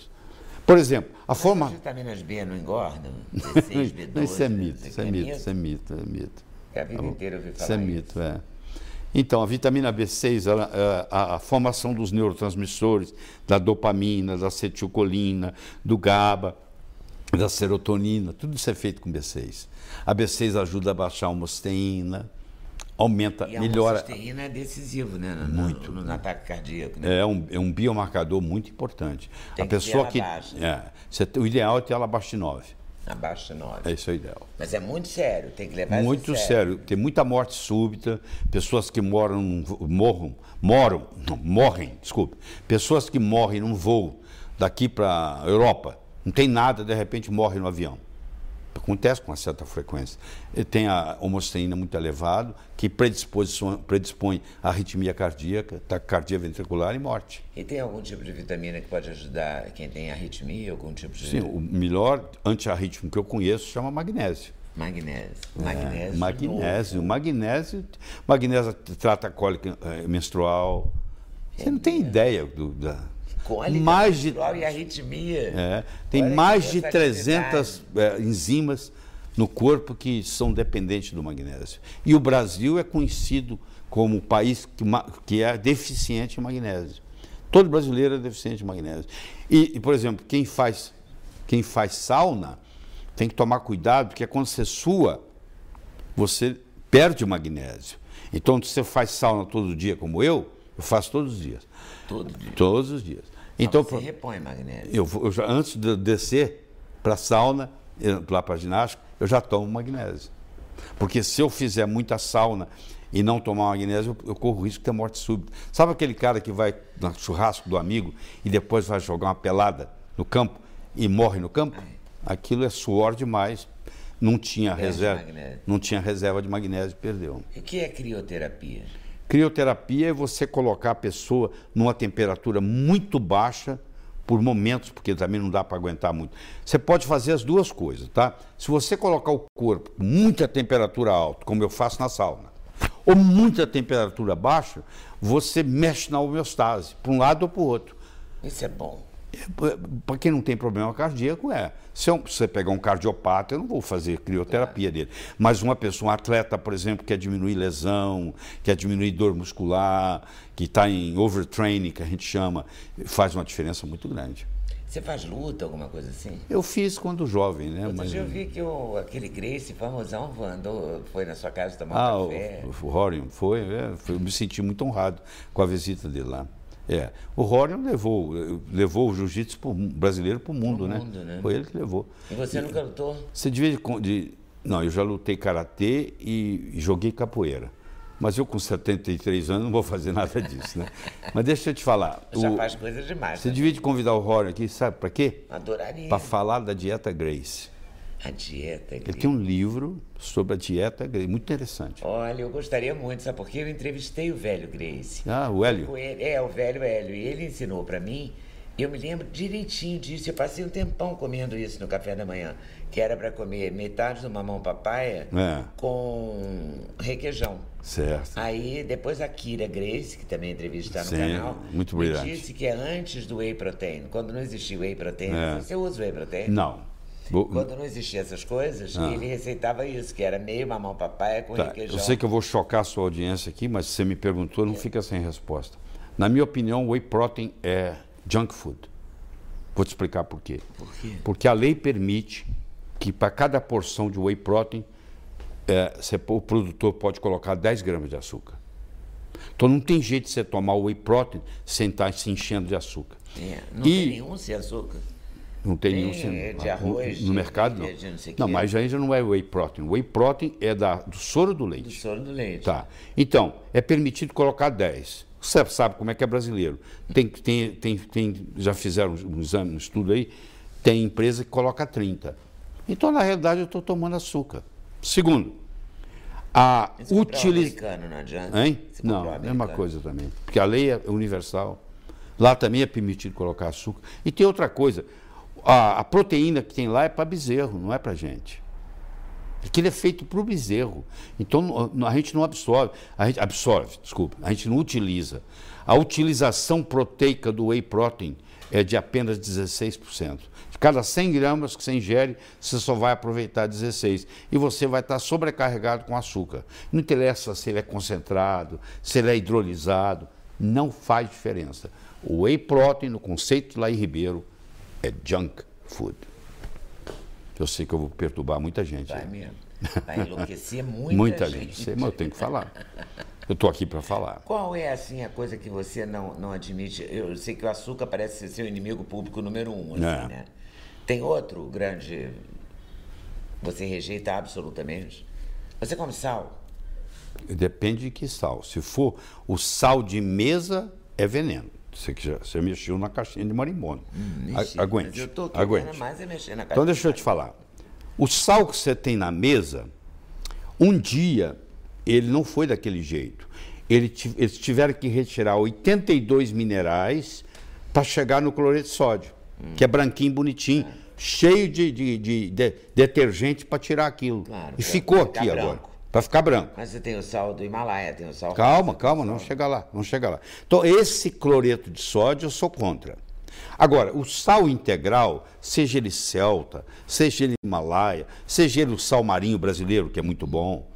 Speaker 2: Por exemplo, a
Speaker 3: As
Speaker 2: forma.
Speaker 3: vitaminas B não engordam? B6, B12.
Speaker 2: Não, isso é mito, isso é
Speaker 3: que
Speaker 2: mito, isso é mito, é mito.
Speaker 3: É a vida inteira eu ouvi
Speaker 2: Isso
Speaker 3: falar
Speaker 2: é mito, é. Então, a vitamina B6, ela, é, a, a formação dos neurotransmissores, da dopamina, da acetilcolina, do GABA, da serotonina, tudo isso é feito com B6. A B6 ajuda a baixar a homosteína, aumenta,
Speaker 3: E a
Speaker 2: melhora.
Speaker 3: homocysteína é decisivo, né? No, muito. No, no ataque cardíaco, né?
Speaker 2: É um, é um biomarcador muito importante.
Speaker 3: Tem
Speaker 2: a
Speaker 3: que
Speaker 2: pessoa que.
Speaker 3: baixa.
Speaker 2: é, você- o ideal é ter ela abaixo de 9.
Speaker 3: Abaixo de 9.
Speaker 2: É isso é o ideal.
Speaker 3: Mas é muito sério, tem que levar
Speaker 2: Muito
Speaker 3: isso
Speaker 2: sério. Tem muita morte súbita, pessoas que moram, num morram, moram, não, morrem, desculpe. Pessoas que morrem num voo daqui para a Europa, não tem nada, de repente morre no avião. Acontece com uma certa frequência. E tem a homosteína muito elevada, que predispõe, a arritmia cardíaca, taquicardia ventricular e morte.
Speaker 3: E tem algum tipo de vitamina que pode ajudar quem tem arritmia, algum tipo de
Speaker 2: Sim, o melhor antiarrítmico que eu conheço chama magnésio.
Speaker 3: magnésio? Magnésio. de
Speaker 2: Magnésio, magnésio, magnésio trata a cólica eh, menstrual. Você não tem ideia do, da.
Speaker 3: Cólica
Speaker 2: mais de
Speaker 3: menstrual e arritmia.
Speaker 2: é, tem mais de
Speaker 3: versatilidade.
Speaker 2: 300 eh, enzimas no corpo que são dependentes do magnésio. E o Brasil é conhecido como o país que, que é deficiente em magnésio. Todo brasileiro é deficiente em magnésio. E, e, por exemplo, quem faz, quem faz sauna tem que tomar cuidado, porque quando você sua, você perde o magnésio. Então, se você faz sauna todo dia, como eu, eu faço todos os dias.
Speaker 3: Todo dia.
Speaker 2: Todos os dias.
Speaker 3: Então, você repõe magnésio.
Speaker 2: eu, eu já, antes de eu descer para a sauna, lá para a ginástica, eu já tomo magnésio. Porque se eu fizer muita sauna e não tomar magnésio, eu, eu corro o risco de ter morte súbita. Sabe aquele cara que vai no churrasco do amigo e depois vai jogar uma pelada no campo e morre no campo? Aquilo é suor demais. Não tinha
Speaker 3: Perde
Speaker 2: reserva, não tinha reserva de magnésio, perdeu.
Speaker 3: E o que é crioterapia?
Speaker 2: Crioterapia é você colocar a pessoa numa temperatura muito baixa por momentos, porque também não dá para aguentar muito. Você pode fazer as duas coisas, tá? Se você colocar o corpo com muita temperatura alta, como eu faço na sauna, ou muita temperatura baixa, você mexe na homeostase, para um lado ou para o outro.
Speaker 3: Isso é bom.
Speaker 2: Para quem não tem problema cardíaco, é. Se eu- se você pegar um cardiopata, eu não vou fazer crioterapia dele. Mas uma pessoa, um atleta, por exemplo, que quer diminuir lesão, quer diminuir dor muscular, que está em overtraining, que a gente chama, faz uma diferença muito grande.
Speaker 3: Você faz luta, alguma coisa assim?
Speaker 2: Eu fiz quando jovem, né?
Speaker 3: Outro
Speaker 2: Mas,
Speaker 3: eu vi que o, aquele Grace famosão andou, foi na sua casa tomar
Speaker 2: ah,
Speaker 3: um
Speaker 2: o,
Speaker 3: café.
Speaker 2: o Horion foi, é, foi- eu me senti muito honrado com a visita dele lá. É, o Horion levou, levou o jiu-jitsu brasileiro para o mundo,
Speaker 3: Pro
Speaker 2: né?
Speaker 3: mundo, né?
Speaker 2: Foi ele que levou.
Speaker 3: E você nunca lutou?
Speaker 2: Você devia de, de- Não, eu já lutei karatê e, e joguei capoeira. Mas eu com 73 anos não vou fazer nada disso, né? Mas deixa eu te falar.
Speaker 3: Já
Speaker 2: o-
Speaker 3: faz coisa demais.
Speaker 2: você
Speaker 3: né?
Speaker 2: devia de convidar o Rory aqui, sabe para quê?
Speaker 3: Adoraria.
Speaker 2: Para falar da dieta Grace.
Speaker 3: A dieta.
Speaker 2: Ele
Speaker 3: Grace.
Speaker 2: tem um livro sobre a dieta Grace, muito interessante.
Speaker 3: Olha, eu gostaria muito, sabe por quê? Eu entrevistei o velho Grace.
Speaker 2: Ah, o Hélio.
Speaker 3: Ele- é, o velho Hélio. E ele ensinou pra mim, e eu me lembro direitinho disso. Eu passei um tempão comendo isso no café da manhã, que era pra comer metade do mamão papaya
Speaker 2: É.
Speaker 3: com requeijão.
Speaker 2: Certo.
Speaker 3: Aí depois a Kira Grace, que também entrevista no
Speaker 2: Sim,
Speaker 3: canal,
Speaker 2: muito brilhante.
Speaker 3: disse que é antes do whey protein. Quando não existia whey protein,
Speaker 2: É.
Speaker 3: você usa whey protein?
Speaker 2: Não.
Speaker 3: Quando não existia essas coisas,
Speaker 2: Ah.
Speaker 3: ele receitava isso, que era meio mamão papai com
Speaker 2: Tá,
Speaker 3: requeijão.
Speaker 2: eu sei que eu vou chocar a sua audiência aqui, mas se você me perguntou, não fica sem resposta. Na minha opinião, whey protein é junk food. Vou te explicar por quê.
Speaker 3: Por quê?
Speaker 2: Porque a lei permite que para cada porção de whey protein, é, você- o produtor pode colocar 10 gramas de açúcar. Então não tem jeito de você tomar o whey protein sem estar se enchendo de açúcar.
Speaker 3: É, não
Speaker 2: E-
Speaker 3: tem nenhum sem açúcar.
Speaker 2: Não tem,
Speaker 3: Tem,
Speaker 2: nenhum
Speaker 3: é, de
Speaker 2: no-
Speaker 3: arroz,
Speaker 2: no,
Speaker 3: de
Speaker 2: mercado não.
Speaker 3: de não
Speaker 2: não,
Speaker 3: quê.
Speaker 2: mas aí já não é whey protein. Whey protein é da, do soro do
Speaker 3: Do
Speaker 2: leite.
Speaker 3: soro do leite.
Speaker 2: Tá. Então, é permitido colocar 10. Você sabe como é que é brasileiro. Tem, tem, tem, tem, já fizeram um exame, um estudo aí, tem empresa que coloca 30. Então, na realidade, eu estou tomando açúcar. Segundo, a utilização.
Speaker 3: americano, não adianta.
Speaker 2: Hein? Não, é uma
Speaker 3: americano.
Speaker 2: coisa também. Porque a lei é universal. Lá também é permitido colocar açúcar. E tem outra coisa. A, a proteína que tem lá é para bezerro, não é para gente. Aquilo é feito para o bezerro. Então a gente não absorve. A gente absorve, desculpa. A gente não utiliza. A utilização proteica do whey protein é de apenas 16%. De cada 100 gramas que você ingere, você só vai aproveitar 16. E você vai estar sobrecarregado com açúcar. Não interessa se ele é concentrado, se ele é hidrolisado, não faz diferença. O whey protein, no conceito lá em Ribeiro, é junk food. Eu sei que eu vou perturbar muita gente.
Speaker 3: Vai mesmo. Vai enlouquecer muita,
Speaker 2: muita
Speaker 3: gente.
Speaker 2: gente. Sei, mas eu tenho que falar. Eu estou aqui para falar.
Speaker 3: Qual é, assim, a coisa que você não, não admite? Eu sei que o açúcar parece ser seu inimigo público número um, assim,
Speaker 2: É.
Speaker 3: né? Tem outro grande... Você rejeita absolutamente? Você come sal?
Speaker 2: Depende de que sal. Se for o sal de mesa, é veneno. Você, que já, você mexeu na caixinha de marimbondo. A-
Speaker 3: Mexi,
Speaker 2: aguente.
Speaker 3: Eu tô
Speaker 2: aguente.
Speaker 3: mais é mexer na
Speaker 2: Então deixa eu te falar. O sal que você tem na mesa, um dia ele não foi daquele jeito. Ele eles tiveram que retirar 82 minerais para chegar no cloreto de sódio, que é branquinho, bonitinho, cheio de, de- de- de detergente para tirar aquilo.
Speaker 3: Claro,
Speaker 2: e
Speaker 3: pra
Speaker 2: ficou aqui agora. Para ficar branco.
Speaker 3: Mas você tem o sal do Himalaia, tem o sal...
Speaker 2: Calma, calma, não chega lá, não chega lá. Então, esse cloreto de sódio eu sou contra. Agora, o sal integral, seja ele celta, seja ele Himalaia, seja ele o sal marinho brasileiro, que é muito bom,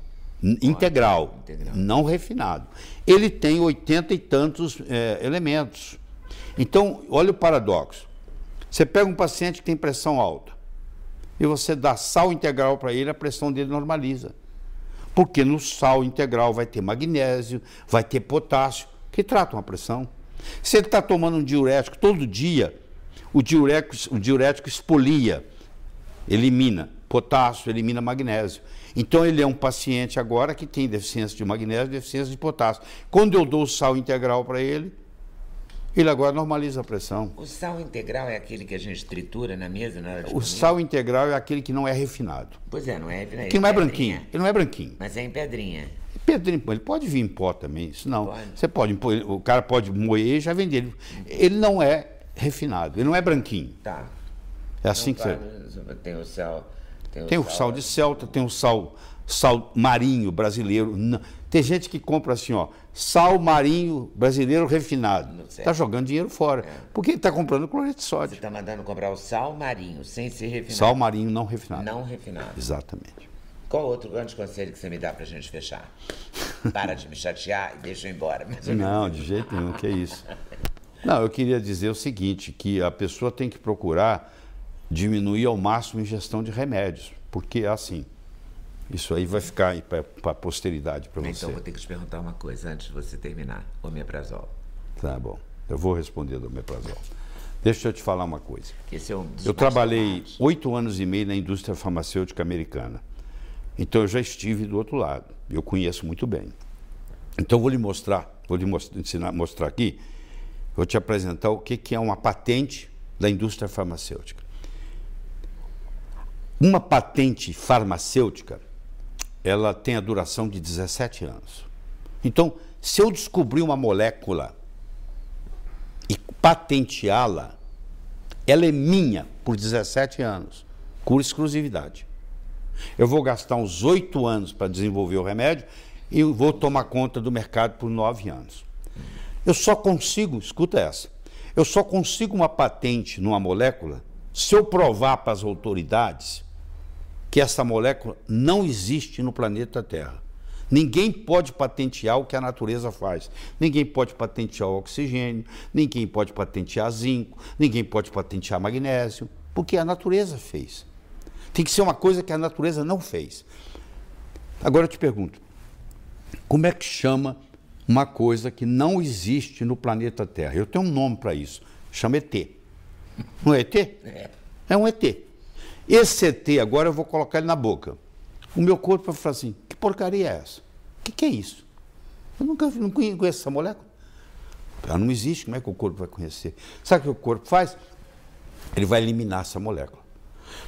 Speaker 2: integral,
Speaker 3: integral.
Speaker 2: não refinado. Ele tem oitenta e tantos eh, elementos. Então, olha o paradoxo. Você pega um paciente que tem pressão alta e você dá sal integral para ele, a pressão dele normaliza. Porque no sal integral vai ter magnésio, vai ter potássio, que tratam a pressão. Se ele está tomando um diurético todo dia, o diurético, o diurético expolia, elimina potássio, elimina magnésio. Então ele é um paciente agora que tem deficiência de magnésio, deficiência de potássio. Quando eu dou o sal integral para ele, ele agora normaliza a pressão.
Speaker 3: O sal integral é aquele que a gente tritura na mesa na hora de
Speaker 2: O
Speaker 3: comer?
Speaker 2: sal integral é aquele que não é refinado.
Speaker 3: Pois é, não é... é
Speaker 2: Que não é
Speaker 3: pedrinha.
Speaker 2: branquinho. Ele não é branquinho.
Speaker 3: Mas é em pedrinha.
Speaker 2: Pedrinho, ele pode vir em pó também, isso não.
Speaker 3: Pode.
Speaker 2: Você pode, o cara pode moer e já vender. Ele, ele não é refinado, ele não é branquinho.
Speaker 3: Tá.
Speaker 2: É assim que
Speaker 3: Então,
Speaker 2: você.
Speaker 3: fala- Tem o sal... Tem o,
Speaker 2: Tem o sal de celta, tem o sal, sal marinho brasileiro. Não. Tem gente que compra assim, ó, sal marinho brasileiro refinado. Está jogando dinheiro fora. Porque ele está comprando cloreto de
Speaker 3: Você
Speaker 2: sódio.
Speaker 3: está mandando comprar o sal marinho, sem ser refinado.
Speaker 2: Sal marinho não refinado.
Speaker 3: Não refinado.
Speaker 2: Exatamente.
Speaker 3: Qual outro grande conselho que você me dá pra gente fechar? Para de me chatear e deixa eu ir embora. Eu-
Speaker 2: Não, de jeito nenhum, que é isso. Não, eu queria dizer o seguinte, que a pessoa tem que procurar diminuir ao máximo a ingestão de remédios, porque é assim. Isso aí vai ficar para a posteridade para você.
Speaker 3: Então vou ter que te perguntar uma coisa antes de você terminar. Omeprazol.
Speaker 2: Tá bom. Eu vou responder do omeprazol. Deixa eu te falar uma coisa.
Speaker 3: Esse é um dos
Speaker 2: Eu trabalhei oito anos e meio na indústria farmacêutica americana. Então eu já estive do outro lado. Eu conheço muito bem. Então eu vou lhe mostrar, vou lhe ensinar, mostrar aqui, vou te apresentar o que, que é uma patente da indústria farmacêutica. Uma patente farmacêutica, ela tem a duração de 17 anos. Então, se eu descobrir uma molécula e patenteá-la, ela é minha por 17 anos, por exclusividade. Eu vou gastar uns oito anos para desenvolver o remédio e vou tomar conta do mercado por nove anos. Eu só consigo, escuta essa, eu só consigo uma patente numa molécula se eu provar para as autoridades que essa molécula não existe no planeta Terra. Ninguém pode patentear o que a natureza faz. Ninguém pode patentear o oxigênio, ninguém pode patentear zinco, ninguém pode patentear magnésio, porque a natureza fez. Tem que ser uma coisa que a natureza não fez. Agora eu te pergunto, como é que chama uma coisa que não existe no planeta Terra? Eu tenho um nome para isso, chama ET. Não é ET? É um ET. Esse ET, agora eu vou colocar ele na boca. O meu corpo vai falar assim: que porcaria é essa? O que, que é isso? Eu nunca não conheço essa molécula. Ela não existe, como é que o corpo vai conhecer? Sabe o que o corpo faz? Ele vai eliminar essa molécula.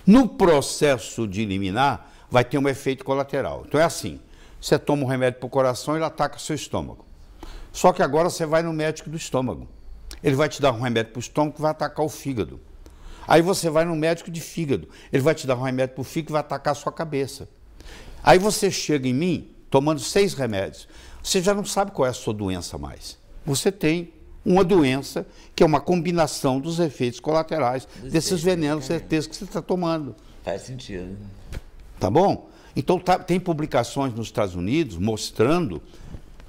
Speaker 2: No processo de eliminar, vai ter um efeito colateral. Então é assim: você toma um remédio para o coração, ele ataca seu estômago. Só que agora você vai no médico do estômago. Ele vai te dar um remédio para o estômago que vai atacar o fígado. Aí você vai no médico de fígado. Ele vai te dar um remédio para o fígado que vai atacar a sua cabeça. Aí você chega em mim tomando seis remédios. Você já não sabe qual é a sua doença mais. Você tem uma doença que é uma combinação dos efeitos colaterais
Speaker 3: Dos
Speaker 2: desses venenos
Speaker 3: medicamentos.
Speaker 2: certeza que você está tomando.
Speaker 3: Faz sentido.
Speaker 2: Tá bom? Então tá- tem publicações nos Estados Unidos mostrando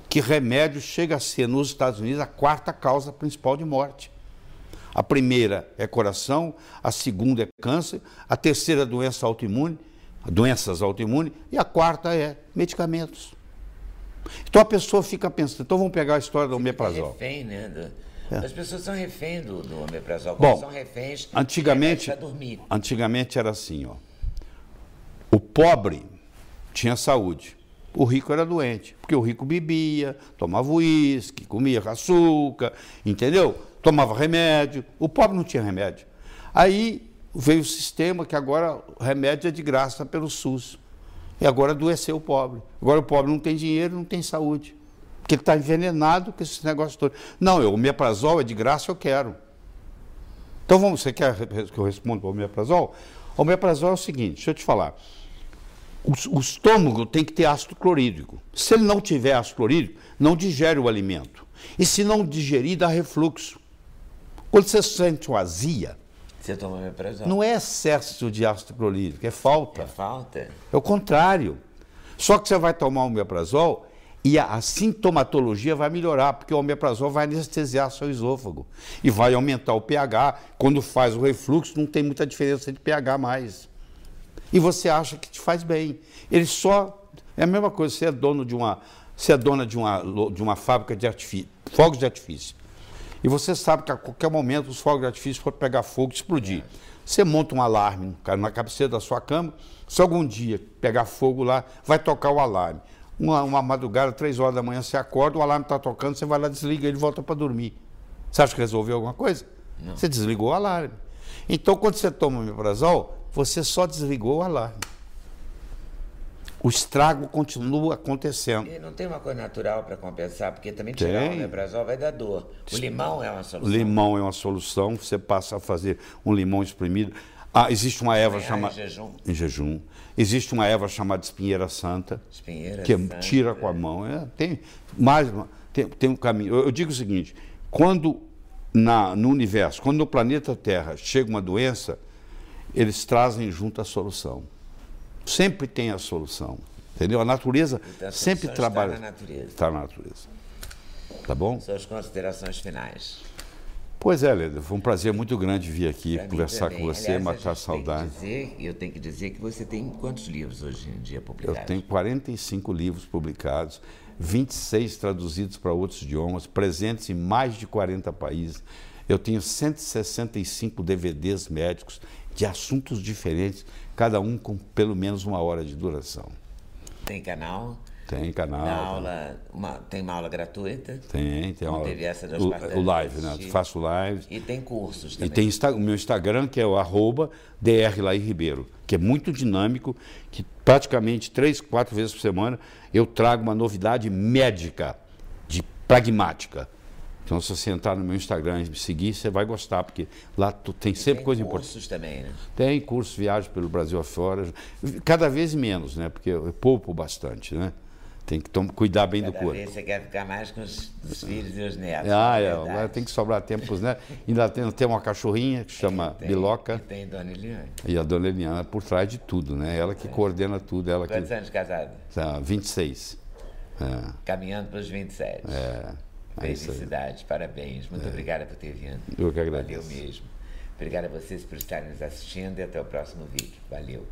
Speaker 2: que remédio chega a ser nos Estados Unidos a quarta causa principal de morte. A primeira é coração, a segunda é câncer, a terceira é doença autoimune, doenças autoimunes, e a quarta é medicamentos. Então a pessoa fica pensando, então vamos pegar a história do
Speaker 3: É
Speaker 2: omeprazol.
Speaker 3: refém, né? do- As pessoas são refém do, do omeprazol.
Speaker 2: Bom,
Speaker 3: são reféns
Speaker 2: Antigamente,
Speaker 3: pra dormir.
Speaker 2: antigamente era assim, ó. O pobre tinha saúde. O rico era doente, porque o rico bebia, tomava uísque, comia açúcar, entendeu? Tomava remédio. O pobre não tinha remédio. Aí veio o sistema que agora o remédio é de graça pelo SUS. E agora adoeceu o pobre. Agora o pobre não tem dinheiro, não tem saúde. Porque ele está envenenado com esses negócios todos. Não, eu, o omeprazol é de graça, eu quero. Então vamos, você quer que eu responda o omeprazol? O omeprazol é o seguinte, deixa eu te falar. O, o estômago tem que ter ácido clorídrico. Se ele não tiver ácido clorídrico, não digere o alimento. E se não digerir, dá refluxo. Quando você sente uma azia,
Speaker 3: Você toma omeprazol.
Speaker 2: não é excesso de ácido clorídrico, é falta.
Speaker 3: É falta?
Speaker 2: É o contrário. Só que você vai tomar o omeprazol e a, a sintomatologia vai melhorar, porque o omeprazol vai anestesiar seu esôfago e vai aumentar o pH. Quando faz o refluxo, não tem muita diferença de pH mais. E você acha que te faz bem. Ele só. É a mesma coisa, você é dono de uma. Você é dona de uma, de uma fábrica de artifício, fogos de artifício. E você sabe que a qualquer momento os fogos de artifício podem pegar fogo e explodir. Você monta um alarme na cabeceira da sua cama, se algum dia pegar fogo lá, vai tocar o alarme. Uma, uma madrugada, três horas da manhã, você acorda, o alarme está tocando, você vai lá, desliga ele e volta para dormir. Você acha que resolveu alguma coisa? Você desligou o alarme. Então, quando você toma omeprazol, você só desligou o alarme. O estrago continua acontecendo.
Speaker 3: E não tem uma coisa natural para compensar, porque também tirar o
Speaker 2: Tem.
Speaker 3: omeprazol vai dar dor. O limão é uma solução.
Speaker 2: Limão é uma solução, você passa a fazer um limão espremido. Ah, existe uma erva chamada.
Speaker 3: em jejum.
Speaker 2: Em jejum. Existe uma erva chamada espinheira santa,
Speaker 3: Espinheira
Speaker 2: que é-
Speaker 3: santa.
Speaker 2: tira com a mão. É, tem mais tem, tem um caminho. Eu, eu digo o seguinte: quando na, no universo, quando no planeta Terra chega uma doença, eles trazem junto a solução. Sempre tem a solução. Entendeu? A natureza
Speaker 3: Então, a
Speaker 2: sempre trabalha.
Speaker 3: Está na natureza.
Speaker 2: Está na natureza. Tá bom?
Speaker 3: Suas considerações finais.
Speaker 2: Pois é, Leda, foi um prazer muito grande vir aqui
Speaker 3: Pra
Speaker 2: conversar com você,
Speaker 3: Aliás,
Speaker 2: matar a saudade.
Speaker 3: dizer- Eu tenho que dizer que você tem quantos livros hoje em dia
Speaker 2: Eu
Speaker 3: publicados?
Speaker 2: tenho 45 livros publicados, 26 traduzidos para outros idiomas, presentes em mais de 40 países. Eu tenho 165 DVDs médicos de assuntos diferentes, cada um com pelo menos uma hora de duração.
Speaker 3: Tem canal?
Speaker 2: Tem canal.
Speaker 3: Aula, uma- tem uma aula gratuita?
Speaker 2: Tem, tem aula.
Speaker 3: teve essa
Speaker 2: o, o live, né? Faço lives.
Speaker 3: E tem cursos
Speaker 2: E
Speaker 3: também.
Speaker 2: tem Insta- o meu Instagram, que é o arroba Ribeiro, que é muito dinâmico, que praticamente três, quatro vezes por semana eu trago uma novidade médica, de pragmática. Então, se você entrar no meu Instagram e me seguir, você vai gostar, porque lá tu tem sempre
Speaker 3: tem
Speaker 2: coisa importante.
Speaker 3: cursos também, né?
Speaker 2: Tem curso, viagem pelo Brasil afora, cada vez menos, né? Porque eu poupo bastante, né? Tem que cuidar bem do
Speaker 3: Cada
Speaker 2: corpo.
Speaker 3: vez você quer ficar mais com os, os filhos e os netos.
Speaker 2: Ah,
Speaker 3: é
Speaker 2: é, agora tem que sobrar tempo para os netos. Ainda tem, tem uma cachorrinha que chama
Speaker 3: Tem-
Speaker 2: Biloca.
Speaker 3: E tem Dona Eliane.
Speaker 2: E a dona Eliana por trás de tudo, né? Ela que coordena tudo, ela que.
Speaker 3: Quantos anos de casado?
Speaker 2: Tá, 26. É,
Speaker 3: Caminhando para os 27.
Speaker 2: é, é.
Speaker 3: Felicidade, parabéns. Muito obrigada por ter vindo.
Speaker 2: Eu que agradeço.
Speaker 3: Valeu mesmo. Obrigado a vocês por estarem nos assistindo e até o próximo vídeo. Valeu.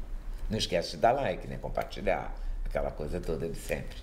Speaker 3: Não esquece de dar like, né? Compartilhar. Aquela coisa toda de sempre.